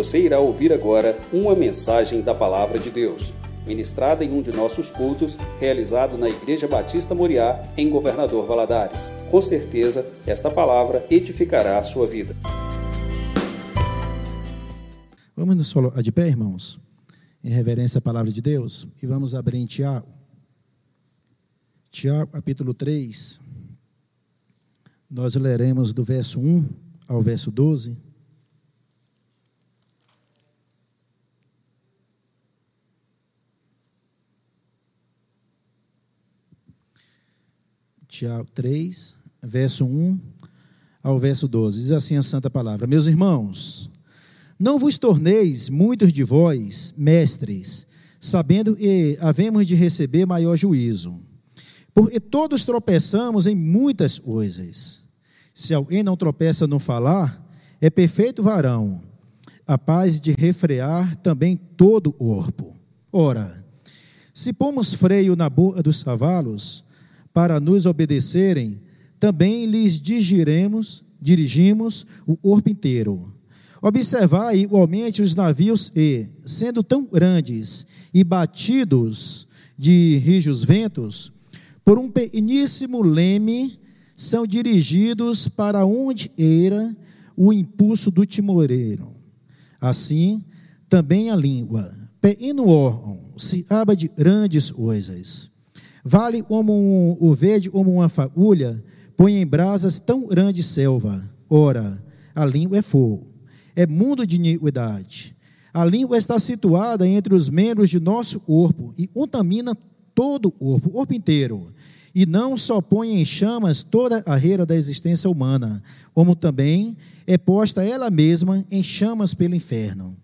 Você irá ouvir agora uma mensagem da Palavra de Deus, ministrada em um de nossos cultos, realizado na Igreja Batista Moriá, em Governador Valadares. Com certeza, esta palavra edificará a sua vida. Vamos nos colocar de pé, irmãos, em reverência à palavra de Deus, e vamos abrir em Tiago. Tiago, capítulo 3. Nós leremos do verso 1 ao verso 12. Tiago 3, verso 1 ao verso 12. Diz assim a santa palavra: Meus irmãos, não vos torneis muitos de vós mestres, sabendo que havemos de receber maior juízo. Porque todos tropeçamos em muitas coisas. Se alguém não tropeça no falar, é perfeito varão, capaz de refrear também todo o corpo. Ora, se pomos freio na boca dos cavalos, para nos obedecerem, também lhes dirigiremos, dirigimos o corpo inteiro. Observai igualmente os navios e, sendo tão grandes e batidos de rijos ventos, por um pequeníssimo leme, são dirigidos para onde era o impulso do timoreiro. Assim, também a língua, pequeno órgão, se aba de grandes coisas Vale como um, o verde como uma fagulha, põe em brasas tão grande selva. Ora, a língua é fogo, é mundo de iniquidade. A língua está situada entre os membros de nosso corpo e contamina todo o corpo, o corpo inteiro. E não só põe em chamas toda a reira da existência humana, como também é posta ela mesma em chamas pelo inferno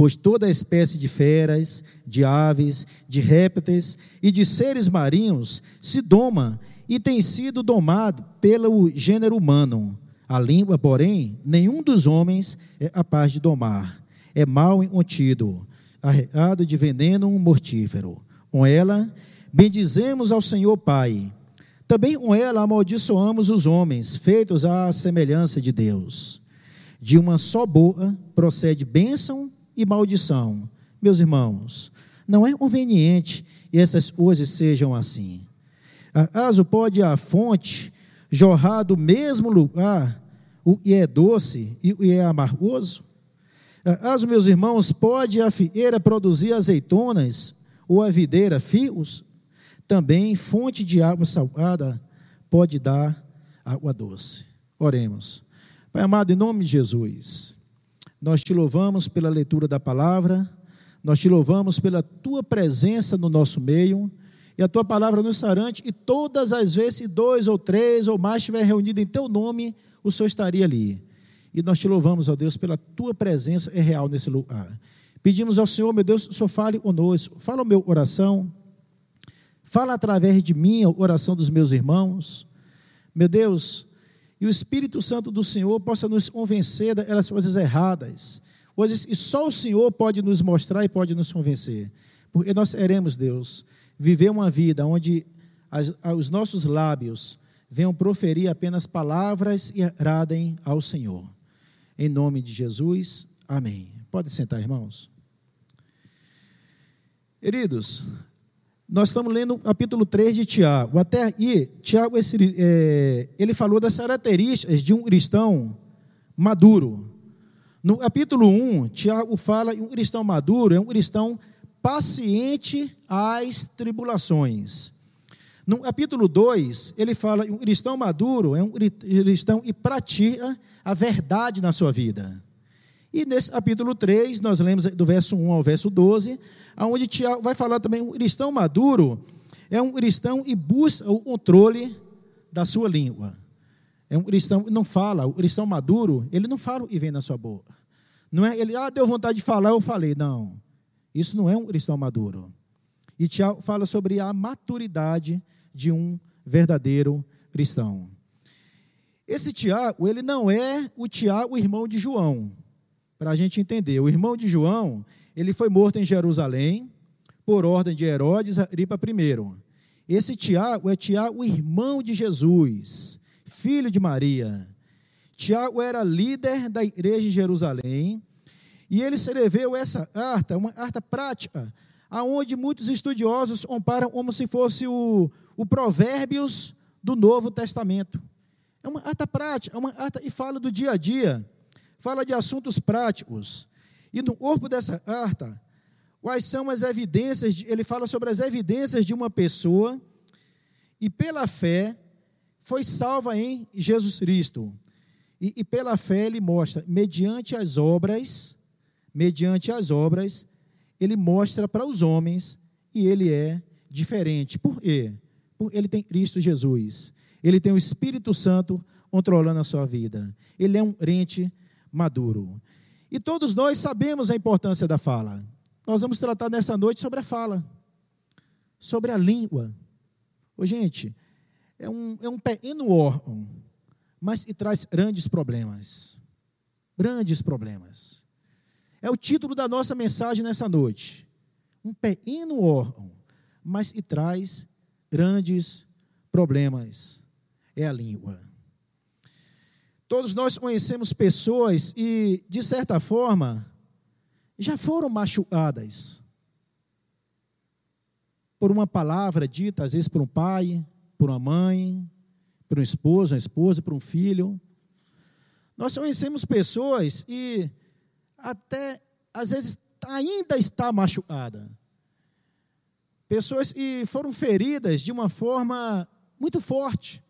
pois toda espécie de feras, de aves, de répteis e de seres marinhos se doma e tem sido domado pelo gênero humano. A língua, porém, nenhum dos homens é capaz de domar. É mal incontido, arreado de veneno mortífero. Com ela, bendizemos ao Senhor Pai. Também com ela amaldiçoamos os homens, feitos à semelhança de Deus. De uma só boa procede bênção e maldição. Meus irmãos, não é conveniente que essas coisas sejam assim. Acaso pode a fonte jorrar do mesmo lugar o que é doce e o que é amargoso? Acaso, meus irmãos, pode a figueira produzir azeitonas ou a videira fios? Também fonte de água salgada pode dar água doce. Oremos. Pai amado, em nome de Jesus, nós te louvamos pela leitura da palavra, nós te louvamos pela tua presença no nosso meio, e a tua palavra nos sarante, e todas as vezes, dois ou três ou mais estiver reunido em teu nome, o Senhor estaria ali. E nós te louvamos, ó Deus, pela tua presença é real nesse lugar. Pedimos ao Senhor, meu Deus, Senhor fale conosco, fala o meu coração, fala através de mim a oração dos meus irmãos. Meu Deus, e o Espírito Santo do Senhor possa nos convencer das coisas erradas, coisas que só o Senhor pode nos mostrar e pode nos convencer. Porque nós queremos, Deus, viver uma vida onde as, os nossos lábios venham proferir apenas palavras e agradem ao Senhor. Em nome de Jesus, amém. Pode sentar, irmãos. Queridos, nós estamos lendo o capítulo 3 de Tiago. Até aí, Tiago, esse, é, ele falou das características de um cristão maduro. No capítulo 1, Tiago fala que um cristão maduro é um cristão paciente às tribulações. No capítulo 2, ele fala que um cristão maduro é um cristão que pratica a verdade na sua vida. E nesse capítulo 3, nós lemos do verso 1 ao verso 12, onde Tiago vai falar também, um cristão maduro é um cristão e busca o controle da sua língua. É um cristão não fala, o cristão maduro, ele não fala e vem na sua boca. Não é ele, ah, deu vontade de falar, eu falei. Não. Isso não é um cristão maduro. E Tiago fala sobre a maturidade de um verdadeiro cristão. Esse Tiago, ele não é o Tiago, irmão de João para a gente entender. O irmão de João, ele foi morto em Jerusalém por ordem de Herodes Agripa I. Esse Tiago é Tiago, irmão de Jesus, filho de Maria. Tiago era líder da igreja em Jerusalém E ele escreveu essa arte, uma arte prática, aonde muitos estudiosos comparam como se fosse o, o Provérbios do Novo Testamento. É uma ata prática, é uma ata e fala do dia a dia, fala de assuntos práticos. E no corpo dessa ata, quais são as evidências, de, ele fala sobre as evidências de uma pessoa e pela fé foi salva em Jesus Cristo. E, e pela fé ele mostra, mediante as obras, mediante as obras, ele mostra para os homens e ele é diferente. Por quê? Porque ele tem Cristo Jesus. Ele tem o Espírito Santo controlando a sua vida. Ele é um crente maduro. E todos nós sabemos a importância da fala. Nós vamos tratar nessa noite sobre a fala, sobre a língua. Ô, gente, é um, é um pequeno órgão, mas que traz grandes problemas. Grandes problemas. É o título da nossa mensagem nessa noite. Um pequeno órgão, mas que traz grandes problemas é a língua. Todos nós conhecemos pessoas e, de certa forma, já foram machucadas por uma palavra dita, às vezes por um pai, por uma mãe, por um esposo, uma esposa, por um filho. Nós conhecemos pessoas e até às vezes ainda está machucada. Pessoas que foram feridas de uma forma muito forte.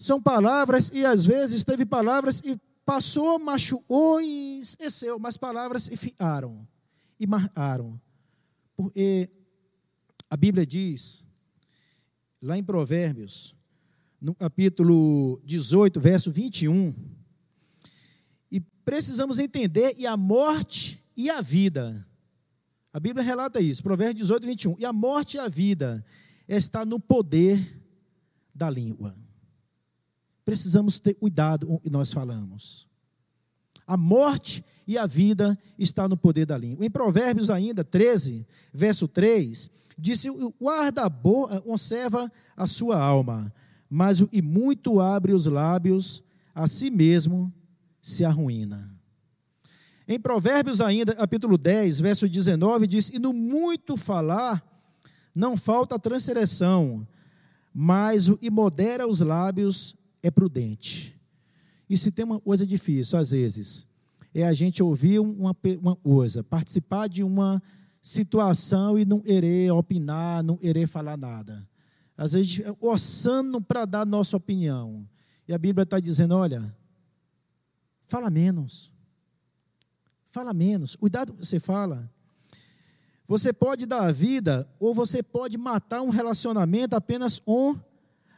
São palavras, e às vezes teve palavras e passou, machucou e esqueceu, mas palavras e fiaram, e marcaram. Porque a Bíblia diz, lá em Provérbios, no capítulo 18, verso 21, e precisamos entender, e a morte e a vida. A Bíblia relata isso, Provérbios 18, 21. E a morte e a vida está no poder da língua precisamos ter cuidado que nós falamos. A morte e a vida está no poder da língua. Em Provérbios ainda 13, verso 3, disse: "O guarda boa conserva a sua alma, mas o e muito abre os lábios, a si mesmo se arruína." Em Provérbios ainda, capítulo 10, verso 19, diz: "E no muito falar não falta transgressão, mas o e modera os lábios é prudente. E se tem uma coisa difícil, às vezes, é a gente ouvir uma, uma coisa, participar de uma situação e não querer opinar, não querer falar nada. Às vezes, orçando para dar nossa opinião. E a Bíblia está dizendo: olha, fala menos. Fala menos. Cuidado que você fala. Você pode dar a vida ou você pode matar um relacionamento apenas com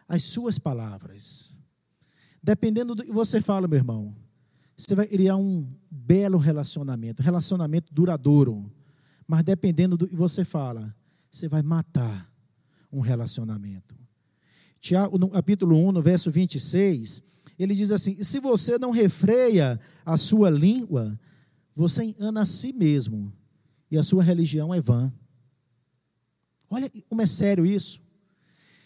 as suas palavras. Dependendo do que você fala, meu irmão, você vai criar um belo relacionamento, relacionamento duradouro. Mas dependendo do que você fala, você vai matar um relacionamento. Tiago, no capítulo 1, no verso 26, ele diz assim: se você não refreia a sua língua, você engana a si mesmo, e a sua religião é vã. Olha como é sério isso.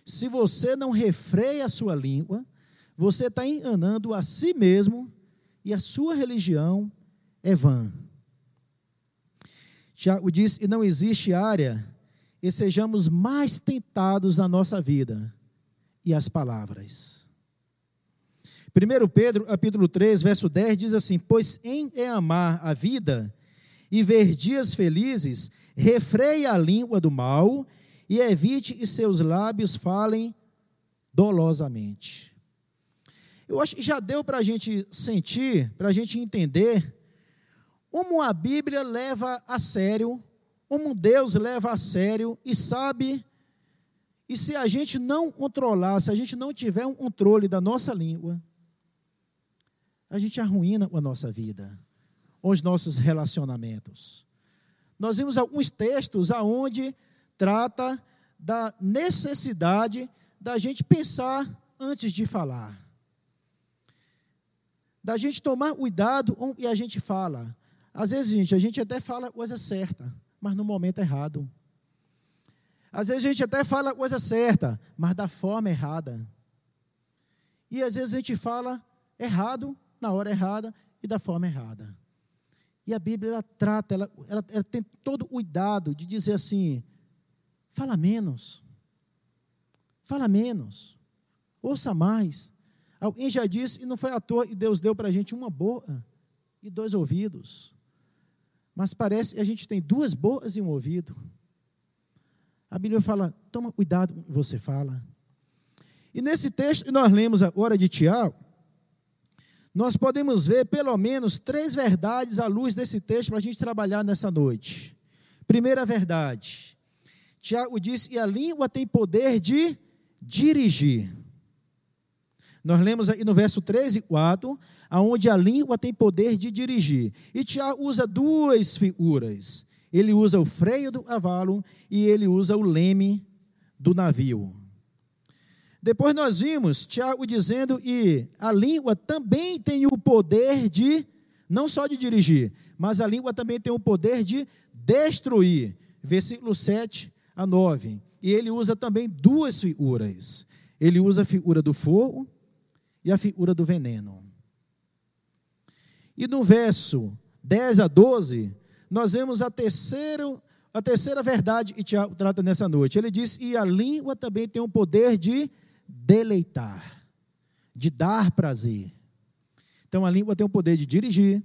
Se você não refreia a sua língua, você está enganando a si mesmo e a sua religião é vã. Tiago diz: e não existe área e sejamos mais tentados na nossa vida. E as palavras. 1 Pedro, capítulo 3, verso 10 diz assim: Pois em é amar a vida e ver dias felizes, refreia a língua do mal e evite que seus lábios falem dolosamente. Eu acho que já deu para a gente sentir, para a gente entender como a Bíblia leva a sério, como Deus leva a sério e sabe. E se a gente não controlar, se a gente não tiver um controle da nossa língua, a gente arruína a nossa vida, os nossos relacionamentos. Nós vimos alguns textos aonde trata da necessidade da gente pensar antes de falar da gente tomar cuidado e a gente fala. Às vezes, gente, a gente até fala coisa certa, mas no momento errado. Às vezes a gente até fala coisa certa, mas da forma errada. E às vezes a gente fala errado na hora errada e da forma errada. E a Bíblia ela trata, ela, ela, ela tem todo o cuidado de dizer assim: fala menos, fala menos, ouça mais. Alguém já disse, e não foi à toa, e Deus deu para a gente uma boa e dois ouvidos. Mas parece que a gente tem duas boas e um ouvido. A Bíblia fala: toma cuidado com o que você fala. E nesse texto que nós lemos agora de Tiago, nós podemos ver pelo menos três verdades à luz desse texto para a gente trabalhar nessa noite. Primeira verdade, Tiago diz: e a língua tem poder de dirigir. Nós lemos aí no verso 13 e 4, aonde a língua tem poder de dirigir. E Tiago usa duas figuras. Ele usa o freio do cavalo e ele usa o leme do navio. Depois nós vimos Tiago dizendo que a língua também tem o poder de, não só de dirigir, mas a língua também tem o poder de destruir. Versículo 7 a 9. E ele usa também duas figuras. Ele usa a figura do fogo e a figura do veneno. E no verso 10 a 12, nós vemos a terceira, a terceira verdade que Tiago trata nessa noite. Ele diz: E a língua também tem o poder de deleitar, de dar prazer. Então a língua tem o poder de dirigir,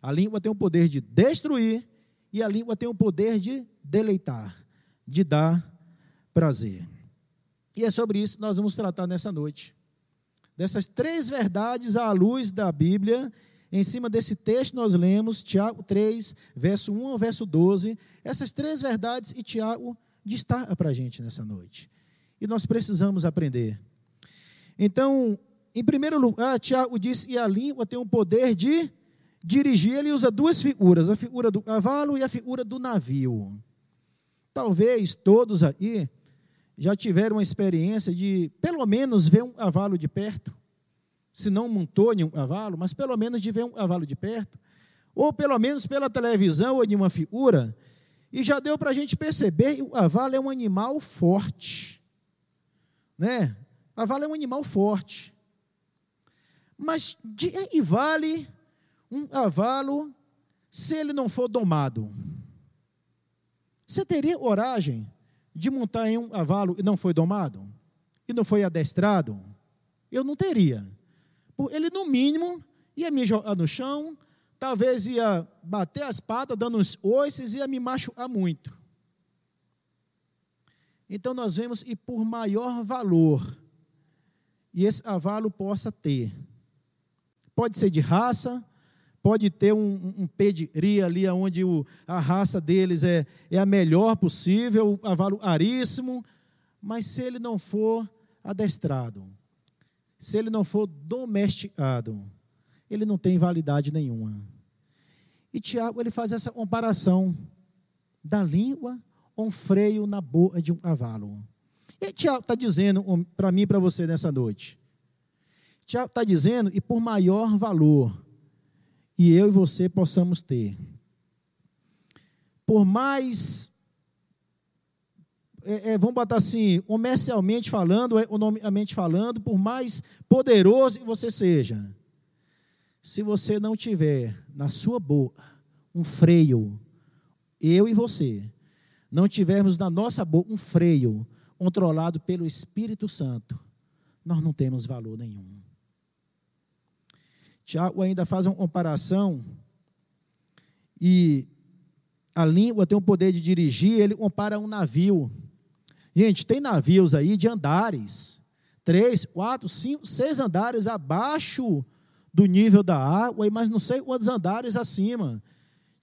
a língua tem o poder de destruir, e a língua tem o poder de deleitar, de dar prazer. E é sobre isso que nós vamos tratar nessa noite dessas três verdades à luz da Bíblia. Em cima desse texto nós lemos Tiago 3, verso 1 ao verso 12. Essas três verdades e Tiago destaca para a gente nessa noite. E nós precisamos aprender. Então, em primeiro lugar, Tiago diz que a língua tem o poder de dirigir. Ele usa duas figuras, a figura do cavalo e a figura do navio. Talvez todos aqui já tiveram uma experiência de, pelo menos, ver um cavalo de perto, se não montou em um cavalo, mas pelo menos de ver um cavalo de perto, ou pelo menos pela televisão ou de uma figura, e já deu para a gente perceber que o cavalo é um animal forte, né? O cavalo é um animal forte. Mas de que vale um cavalo se ele não for domado? Você teria coragem de montar em um cavalo e não foi domado? E não foi adestrado? Eu não teria. Ele, no mínimo, ia me jogar no chão, talvez ia bater as patas, dando uns oices, ia me machucar muito. Então nós vemos, e por maior valor, e esse cavalo possa ter, pode ser de raça, pode ter um, um ali onde o, a raça deles é, é a melhor possível, o cavalo aríssimo, mas se ele não for adestrado, se ele não for domesticado, ele não tem validade nenhuma. E Tiago ele faz essa comparação da língua um freio na boca de um cavalo. E Tiago está dizendo para mim e para você nessa noite. Tiago está dizendo, e por maior valor e eu e você possamos ter. Por mais, é, é, vamos botar assim, comercialmente falando, economicamente falando, por mais poderoso que você seja, se você não tiver na sua boca um freio, eu e você, não tivermos na nossa boca um freio controlado pelo Espírito Santo, nós não temos valor nenhum. Tiago ainda faz uma comparação e a língua tem o poder de dirigir, ele compara um navio. Gente, tem navios aí de andares, três, quatro, cinco, seis andares abaixo do nível da água, mas não sei quantos andares acima,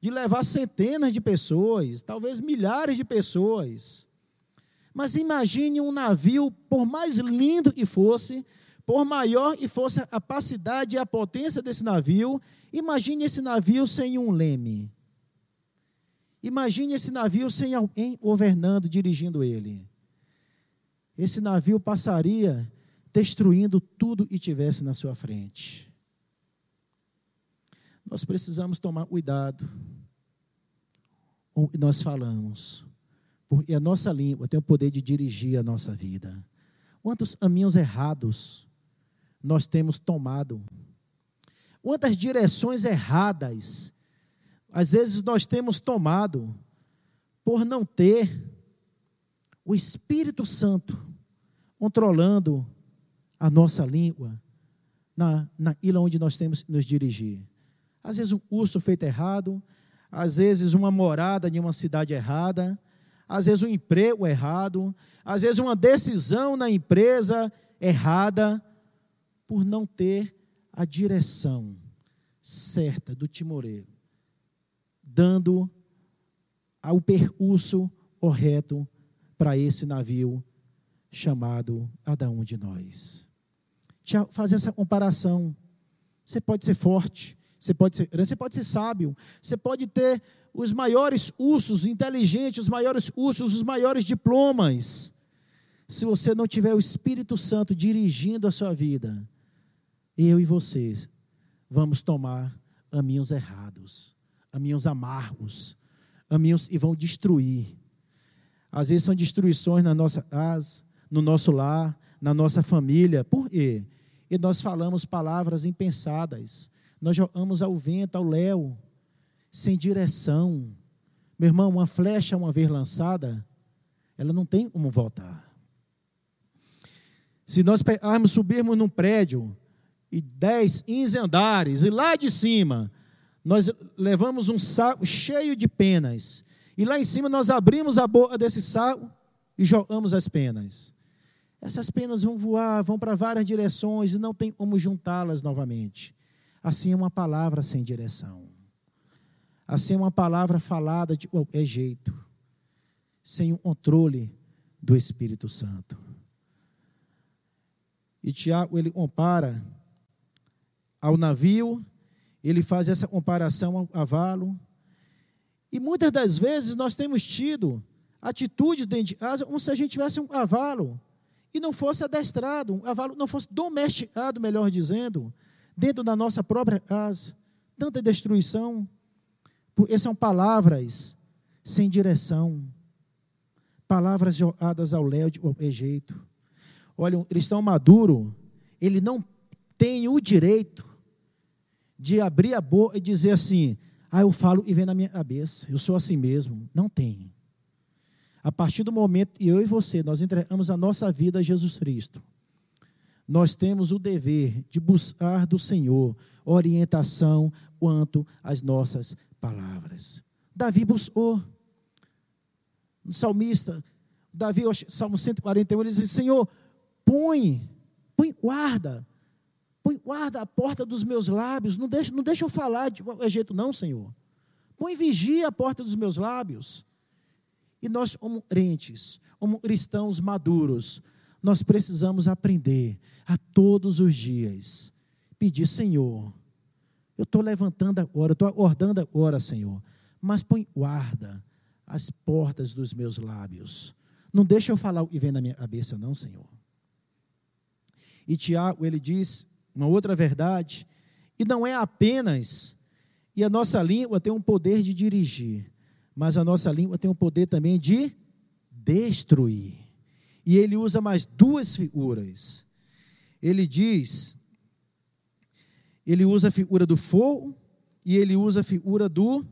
de levar centenas de pessoas, talvez milhares de pessoas. Mas imagine um navio, por mais lindo que fosse, por maior que fosse a capacidade e a potência desse navio, imagine esse navio sem um leme. Imagine esse navio sem alguém governando, dirigindo ele. Esse navio passaria destruindo tudo que tivesse na sua frente. Nós precisamos tomar cuidado nós falamos, porque a nossa língua tem o poder de dirigir a nossa vida. Quantos caminhos errados nós temos tomado. Quantas direções erradas às vezes nós temos tomado por não ter o Espírito Santo controlando a nossa língua na, ilha onde nós temos que nos dirigir. Às vezes um curso feito errado, às vezes uma morada em uma cidade errada, às vezes um emprego errado, às vezes uma decisão na empresa errada, por não ter a direção certa do timoreiro, dando ao percurso correto para esse navio chamado cada um de nós. Fazer essa comparação. Você pode ser forte, você pode ser, você pode ser sábio, você pode ter os maiores ursos inteligentes, os maiores ursos, os maiores diplomas. Se você não tiver o Espírito Santo dirigindo a sua vida, eu e vocês vamos tomar caminhos errados, caminhos amargos, caminhos e vão destruir. Às vezes são destruições na nossa casa, no nosso lar, na nossa família. Por quê? E nós falamos palavras impensadas. Nós jogamos ao vento, ao léu, sem direção. Meu irmão, uma flecha, uma vez lançada, ela não tem como voltar. Se nós pegarmos, subirmos num prédio, e 10, 15 andares, e lá de cima, nós levamos um saco cheio de penas, e lá em cima nós abrimos a boca desse saco e jogamos as penas. Essas penas vão voar, vão para várias direções e não tem como juntá-las novamente. Assim é uma palavra sem direção. Assim é uma palavra falada de qualquer jeito, sem o controle do Espírito Santo. E Tiago, ele compara ao navio, ele faz essa comparação ao cavalo. E muitas das vezes nós temos tido atitudes dentro de casa como se a gente tivesse um cavalo e não fosse adestrado, um cavalo não fosse domesticado, melhor dizendo, dentro da nossa própria casa. Tanta destruição. Essas são palavras sem direção. Palavras jogadas ao léu de jeito. Olha, um cristão maduro, ele não tem o direito de abrir a boca e dizer assim: ah, eu falo e vem na minha cabeça, eu sou assim mesmo. Não tem. A partir do momento que eu e você, nós entregamos a nossa vida a Jesus Cristo, nós temos o dever de buscar do Senhor orientação quanto às nossas palavras. Davi buscou. O salmista, Davi, Salmo 141, ele diz: Senhor, põe, põe guarda, põe guarda a porta dos meus lábios, não deixa, não deixa eu falar de qualquer jeito, não, Senhor. Põe vigia a porta dos meus lábios. E nós, como crentes, como cristãos maduros, nós precisamos aprender a todos os dias pedir, Senhor, eu estou levantando agora, estou acordando agora, Senhor, mas põe guarda as portas dos meus lábios. Não deixa eu falar o que vem na minha cabeça, não, Senhor. E Tiago, ele diz uma outra verdade, e não é apenas, e a nossa língua tem um poder de dirigir, mas a nossa língua tem o poder também de destruir. E ele usa mais duas figuras. Ele diz, ele usa a figura do fogo e ele usa a figura do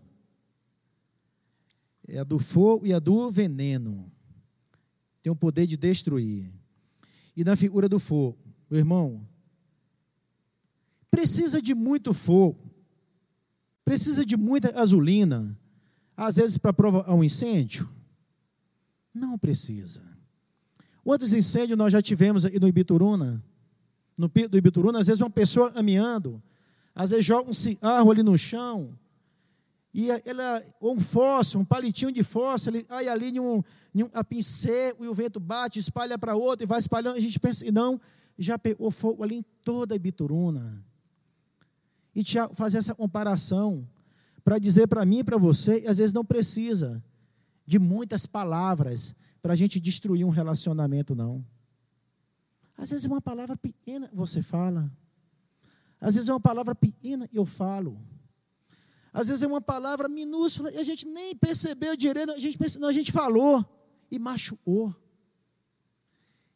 é a do fogo e a do veneno. Tem o poder de destruir. E na figura do fogo, meu irmão, precisa de muito fogo, precisa de muita gasolina, às vezes, para provocar um incêndio? Não precisa. Quantos incêndios nós já tivemos aí no Ibituruna? No do Ibituruna, às vezes uma pessoa caminhando, às vezes joga um cigarro ali no chão, e ela, ou um fósforo, um palitinho de fósforo, aí ali em um, em um pincel, e o vento bate, espalha para outro, e vai espalhando, a gente pensa, não, já pegou fogo ali em toda a Ibituruna. E Tiago faz essa comparação para dizer para mim e para você, e às vezes não precisa de muitas palavras para a gente destruir um relacionamento, não. Às vezes é uma palavra pequena você fala. Às vezes é uma palavra pequena eu falo. Às vezes é uma palavra minúscula e a gente nem percebeu direito, a gente, não, a gente falou e machucou.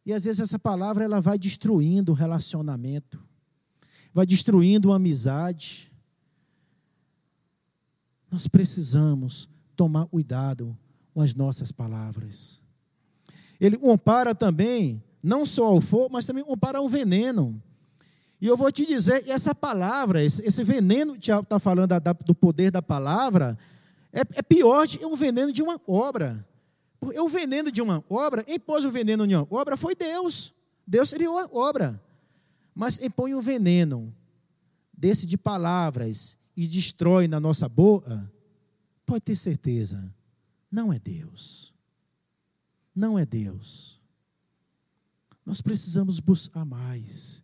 E às vezes essa palavra ela vai destruindo o relacionamento, vai destruindo uma amizade, nós precisamos tomar cuidado com as nossas palavras. Ele compara também, não só ao fogo, mas também compara ao veneno. E eu vou te dizer, essa palavra, esse, veneno, Tiago está falando do poder da palavra, é, é pior que o veneno de uma obra. Porque o veneno de uma obra, quem pôs o veneno de uma obra foi Deus. Deus criou a obra. Mas quem põe o veneno desse de palavras e destrói na nossa boca, pode ter certeza, não é Deus. Não é Deus. Nós precisamos buscar mais.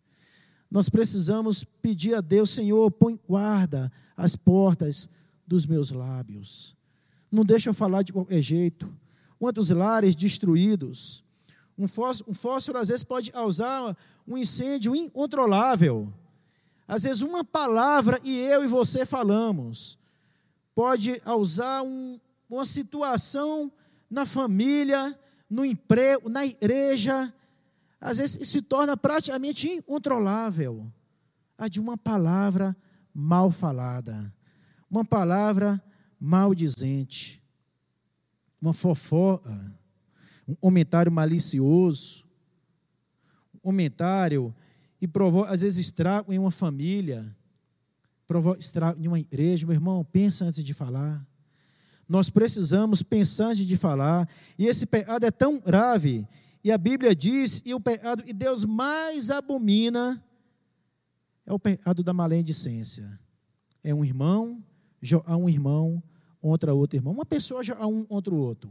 Nós precisamos pedir a Deus, Senhor, põe guarda as portas dos meus lábios. Não deixa eu falar de qualquer jeito. Quantos lares destruídos. Um fósforo, um fósforo às vezes pode causar um incêndio incontrolável. Às vezes uma palavra e eu e você falamos pode causar um, uma situação na família, no emprego, na igreja, às vezes se torna praticamente incontrolável. A de uma palavra mal falada, uma palavra maldizente, uma fofoca, um comentário malicioso, um comentário e provoca, às vezes, estrago em uma família, provoca estrago em uma igreja. Meu irmão, pensa antes de falar. Nós precisamos pensar antes de falar. E esse pecado é tão grave e a Bíblia diz, e o pecado e Deus mais abomina é o pecado da maledicência. É um irmão a um irmão contra outro irmão. Uma pessoa a um contra o outro.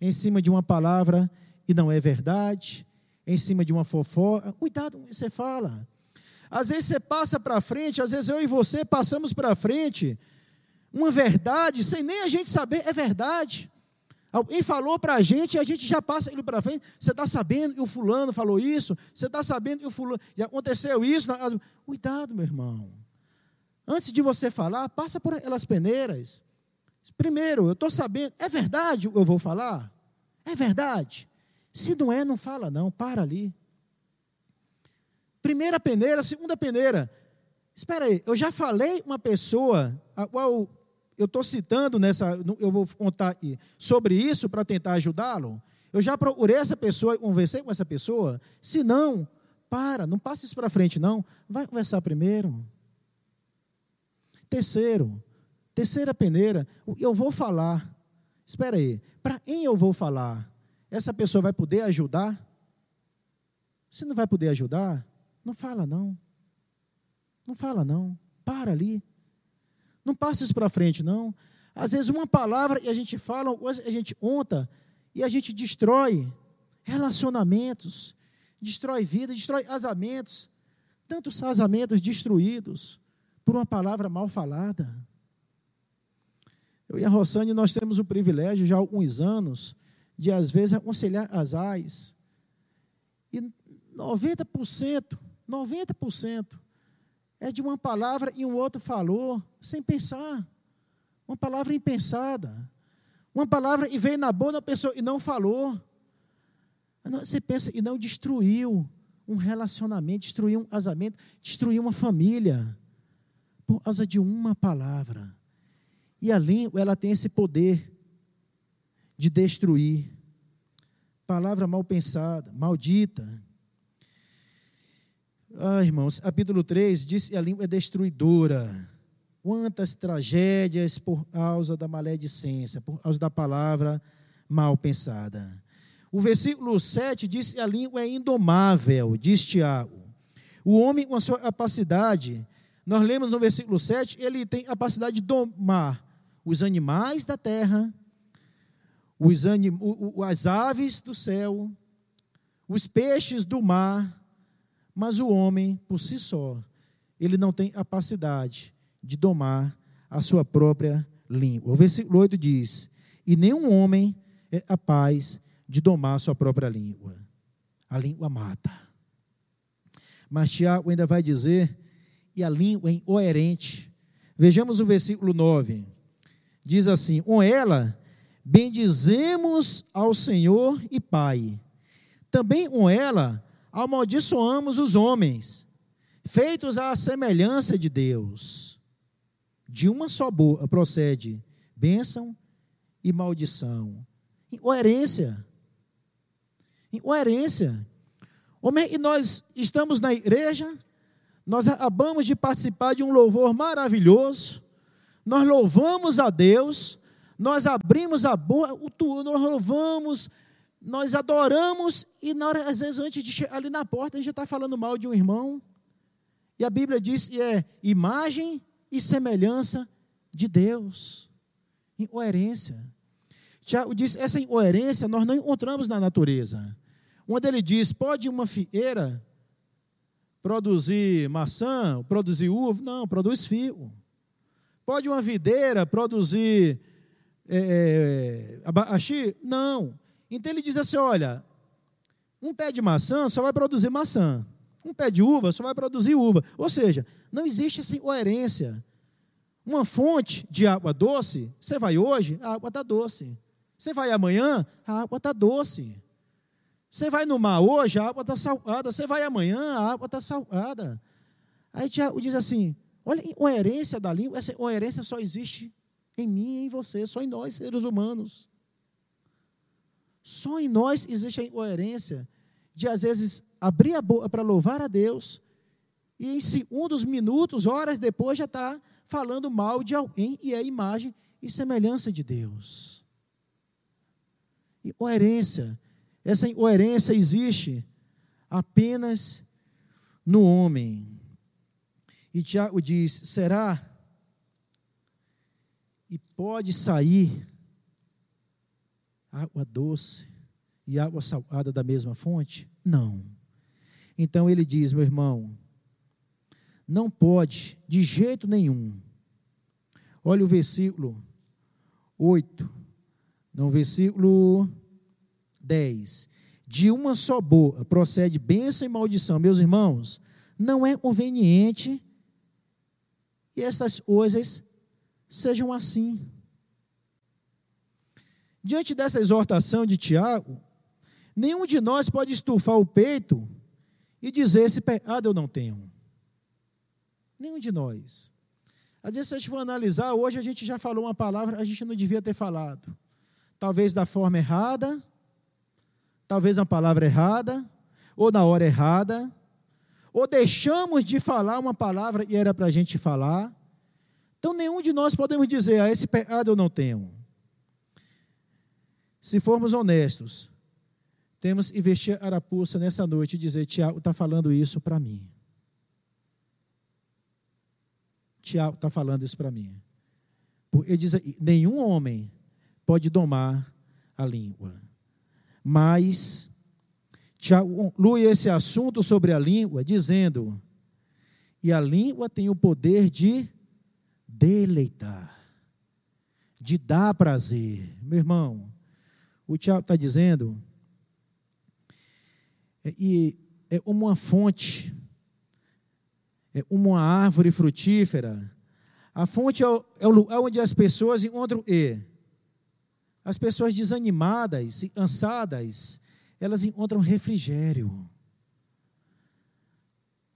Em cima de uma palavra e não é verdade. Em cima de uma fofoca. Cuidado com o que você fala. Às vezes você passa para frente, às vezes eu e você passamos para frente uma verdade sem nem a gente saber é verdade. Alguém falou para a gente e a gente já passa ele para frente. Você está sabendo que o fulano falou isso? Você está sabendo que o fulano. E aconteceu isso? Cuidado, meu irmão. Antes de você falar, passa por aquelas peneiras. Primeiro, eu estou sabendo. É verdade eu vou falar? É verdade. Se não é, não fala, não. Para ali. Primeira peneira, segunda peneira. Espera aí, eu já falei uma pessoa a qual eu estou citando nessa, eu vou contar sobre isso para tentar ajudá-lo. Eu já procurei essa pessoa e conversei com essa pessoa. Se não, para, não passe isso para frente, não. Vai conversar primeiro. Terceiro, terceira peneira, eu vou falar. Espera aí, para quem eu vou falar? Essa pessoa vai poder ajudar? Se não vai poder ajudar, não fala não. Não fala não. Para ali. Não passa isso para frente, não. Às vezes uma palavra e a gente fala, a gente conta e a gente destrói relacionamentos, destrói vida, destrói casamentos. Tantos casamentos destruídos por uma palavra mal falada. E a Rossane, nós temos o privilégio, já há alguns anos, de às vezes aconselhar as AIS. E 90%, 90% é de uma palavra e um outro falou, sem pensar. Uma palavra impensada. Uma palavra e veio na boa da pessoa e não falou. Você pensa e não destruiu um relacionamento, destruiu um casamento, destruiu uma família. Por causa de uma palavra. E a língua, ela tem esse poder de destruir. Palavra mal pensada, maldita, ah, irmãos, capítulo 3 diz que a língua é destruidora. Quantas tragédias por causa da maledicência, por causa da palavra mal pensada. O versículo 7 diz que a língua é indomável, diz Tiago. O homem, com a sua capacidade, nós lemos no versículo 7, ele tem a capacidade de domar os animais da terra, os anim, as aves do céu, os peixes do mar, mas o homem, por si só, ele não tem capacidade de domar a sua própria língua. O versículo 8 diz: E nenhum homem é capaz de domar a sua própria língua. A língua mata. Mas Tiago ainda vai dizer: E a língua é incoerente. Vejamos o versículo 9. Diz assim: Com ela bendizemos ao Senhor e Pai. Também com ela amaldiçoamos os homens, feitos à semelhança de Deus. De uma só boca procede bênção e maldição. Incoerência. Incoerência. E nós estamos na igreja, nós acabamos de participar de um louvor maravilhoso, nós louvamos a Deus, nós abrimos a boca, nós louvamos, nós adoramos, e hora, às vezes, antes de chegar ali na porta, a gente está falando mal de um irmão. E a Bíblia diz que é imagem e semelhança de Deus. Incoerência. Tiago diz, essa incoerência nós não encontramos na natureza. Onde ele diz, pode uma figueira produzir maçã, produzir uva? Não, produz fio. Pode uma videira produzir é, abacaxi? Não. Então ele diz assim: olha, um pé de maçã só vai produzir maçã. Um pé de uva só vai produzir uva. Ou seja, não existe essa incoerência. Uma fonte de água doce, você vai hoje, a água está doce. Você vai amanhã, a água está doce. Você vai no mar hoje, a água está salgada. Você vai amanhã, a água está salgada. Aí Tiago diz assim: olha a incoerência da língua, essa incoerência só existe em mim e em você, só em nós, seres humanos. Só em nós existe a incoerência de, às vezes, abrir a boca para louvar a Deus e em segundos, minutos, horas depois já está falando mal de alguém e é imagem e semelhança de Deus. Incoerência. Essa incoerência existe apenas no homem. E Tiago diz: será e pode sair água doce e água salgada da mesma fonte? Não. Então ele diz, meu irmão, não pode de jeito nenhum. Olha o versículo 8, no versículo 10. De uma só boa procede bênção e maldição. Meus irmãos, não é conveniente que essas coisas sejam assim. Diante dessa exortação de Tiago, nenhum de nós pode estufar o peito e dizer: esse pecado eu não tenho. Nenhum de nós. Às vezes, se a gente for analisar, hoje a gente já falou uma palavra, a gente não devia ter falado. Talvez da forma errada, talvez na palavra errada, ou na hora errada, ou deixamos de falar uma palavra e era para a gente falar, então, nenhum de nós podemos dizer, ah, esse pecado eu não tenho. Se formos honestos, temos que vestir arapuça nessa noite e dizer: Tiago está falando isso para mim. Tiago está falando isso para mim. Ele diz: nenhum homem pode domar a língua. Mas conclui esse assunto sobre a língua, dizendo: e a língua tem o poder de deleitar, de dar prazer. Meu irmão, o Tiago está dizendo, é, e é uma fonte, é uma árvore frutífera. A fonte é o, é onde as pessoas encontram e. As pessoas desanimadas e cansadas, elas encontram refrigério.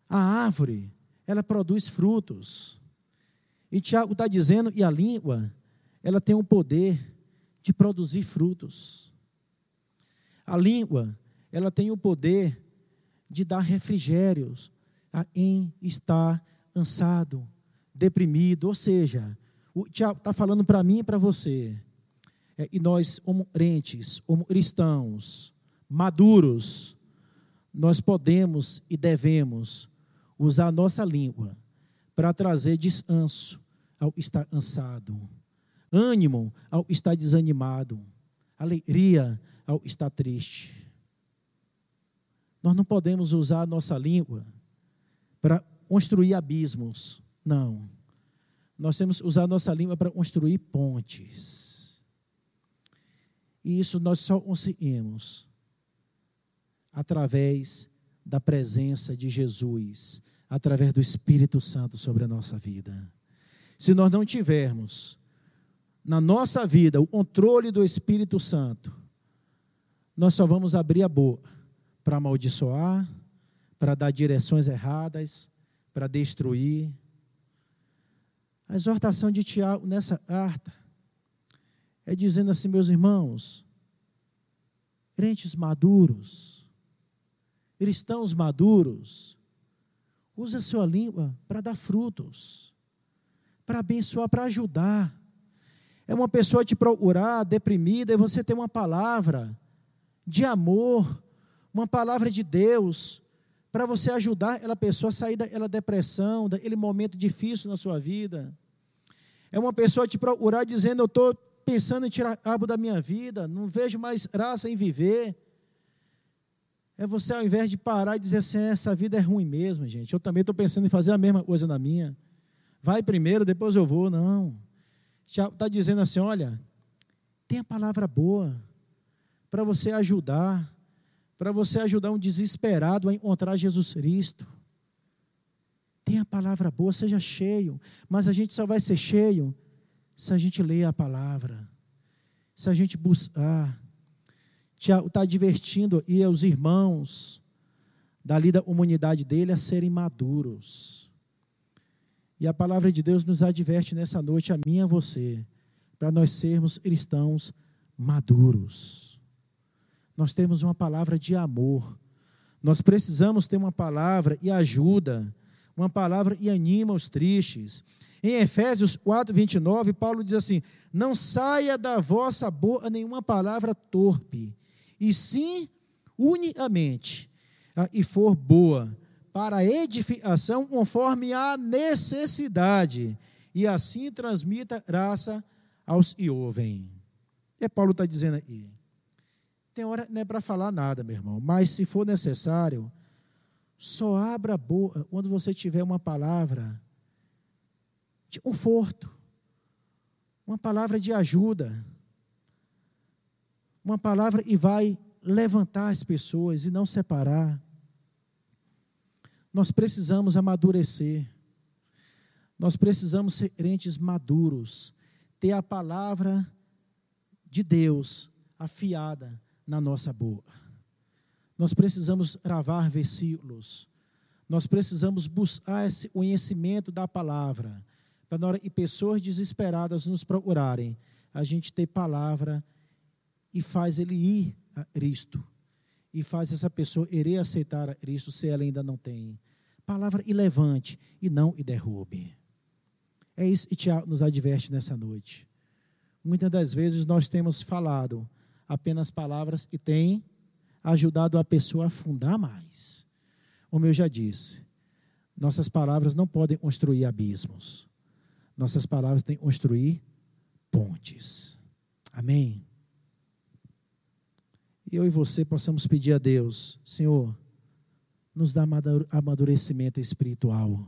A árvore, ela produz frutos. E Tiago está dizendo, e a língua, ela tem o poder de produzir frutos. A língua, ela tem o poder de dar refrigérios a quem está cansado, deprimido. Ou seja, o Tiago está falando para mim e para você. É, e nós, como crentes, como cristãos, maduros, nós podemos e devemos usar a nossa língua para trazer descanso ao estar cansado, ânimo ao estar desanimado, alegria ao estar triste. Nós não podemos usar a nossa língua para construir abismos, não. Nós temos que usar a nossa língua para construir pontes. E isso nós só conseguimos através da presença de Jesus, através do Espírito Santo sobre a nossa vida. Se nós não tivermos na nossa vida o controle do Espírito Santo, nós só vamos abrir a boca para amaldiçoar, para dar direções erradas, para destruir. A exortação de Tiago nessa carta É dizendo assim, meus irmãos, crentes maduros, cristãos maduros, usa a sua língua para dar frutos, para abençoar, para ajudar. É uma pessoa te procurar deprimida e você tem uma palavra de amor, uma palavra de Deus, para você ajudar aquela pessoa a sair daquela depressão, daquele momento difícil na sua vida. É uma pessoa te procurar dizendo: Eu estou pensando em tirar cabo da minha vida, não vejo mais graça em viver. É você, ao invés de parar e dizer assim: Essa vida é ruim mesmo, gente. Eu também estou pensando em fazer a mesma coisa na minha. Vai primeiro, depois eu vou. Não. Está dizendo assim: Olha, tem a palavra boa para você ajudar para você ajudar um desesperado a encontrar Jesus Cristo. Tenha a palavra boa, seja cheio, mas a gente só vai ser cheio se a gente ler a palavra, se a gente buscar. Está divertindo e os irmãos dali da comunidade dele a serem maduros. E a palavra de Deus nos adverte nessa noite, a mim e a você, para nós sermos cristãos maduros. Nós temos uma palavra de amor. Nós precisamos ter uma palavra e ajuda, uma palavra e anima os tristes. Em Efésios 4, 29, Paulo diz assim: Não saia da vossa boca nenhuma palavra torpe, e sim unicamente, ah, e for boa, para edificação conforme a necessidade, e assim transmita graça aos que ouvem. É Paulo está dizendo aí. Tem hora não é para falar nada, meu irmão, mas se for necessário, só abra a boca quando você tiver uma palavra de conforto, uma palavra de ajuda, uma palavra e vai levantar as pessoas e não separar. Nós precisamos amadurecer. Nós precisamos ser crentes maduros, ter a palavra de Deus afiada na nossa boca. Nós precisamos gravar versículos. Nós precisamos buscar esse conhecimento da palavra. Para na hora que pessoas desesperadas nos procurarem, a gente ter palavra e faz ele ir a Cristo. E faz essa pessoa irei aceitar a Cristo se ela ainda não tem. Palavra e levante e não e derrube. É isso que Tiago nos adverte nessa noite. Muitas das vezes nós temos falado apenas palavras e tem ajudado a pessoa a afundar mais. Como eu já disse, nossas palavras não podem construir abismos. Nossas palavras têm que construir pontes. Amém? Eu e você possamos pedir a Deus, Senhor, nos dá amadurecimento espiritual.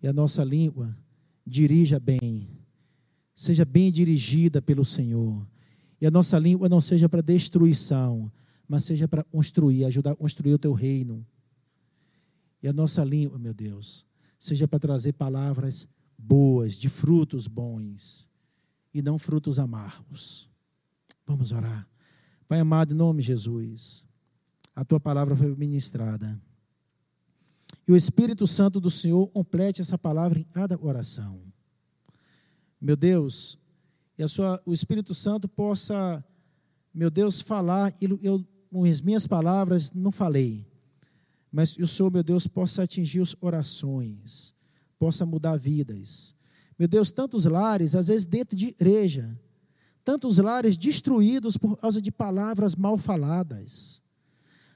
E a nossa língua dirija bem, seja bem dirigida pelo Senhor e a nossa língua não seja para destruição, mas seja para construir, ajudar a construir o teu reino. E a nossa língua, meu Deus, seja para trazer palavras boas, de frutos bons, e não frutos amargos. Vamos orar. Pai amado, em nome de Jesus, a tua palavra foi ministrada. E o Espírito Santo do Senhor complete essa palavra em cada oração. Meu Deus, e sua, o Espírito Santo possa, meu Deus, falar, eu, com as minhas palavras não falei, mas o Senhor, meu Deus, possa atingir os orações, possa mudar vidas. Meu Deus, tantos lares, às vezes dentro de igreja, tantos lares destruídos por causa de palavras mal faladas,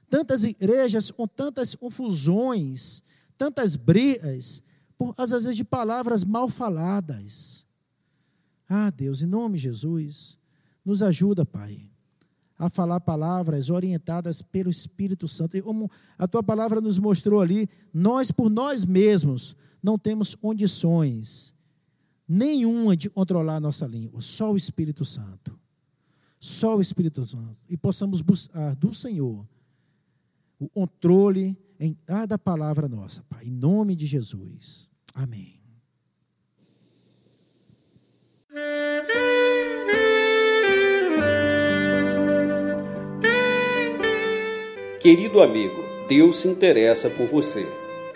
tantas igrejas com tantas confusões, tantas brigas, por às vezes de palavras mal faladas. Ah, Deus, em nome de Jesus, nos ajuda, Pai, a falar palavras orientadas pelo Espírito Santo. E como a tua palavra nos mostrou ali, nós por nós mesmos não temos condições nenhuma de controlar a nossa língua, só o Espírito Santo. Só o Espírito Santo. E possamos buscar do Senhor o controle em cada palavra nossa, Pai, em nome de Jesus. Amém. Querido amigo, Deus se interessa por você.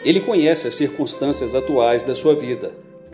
Ele conhece as circunstâncias atuais da sua vida.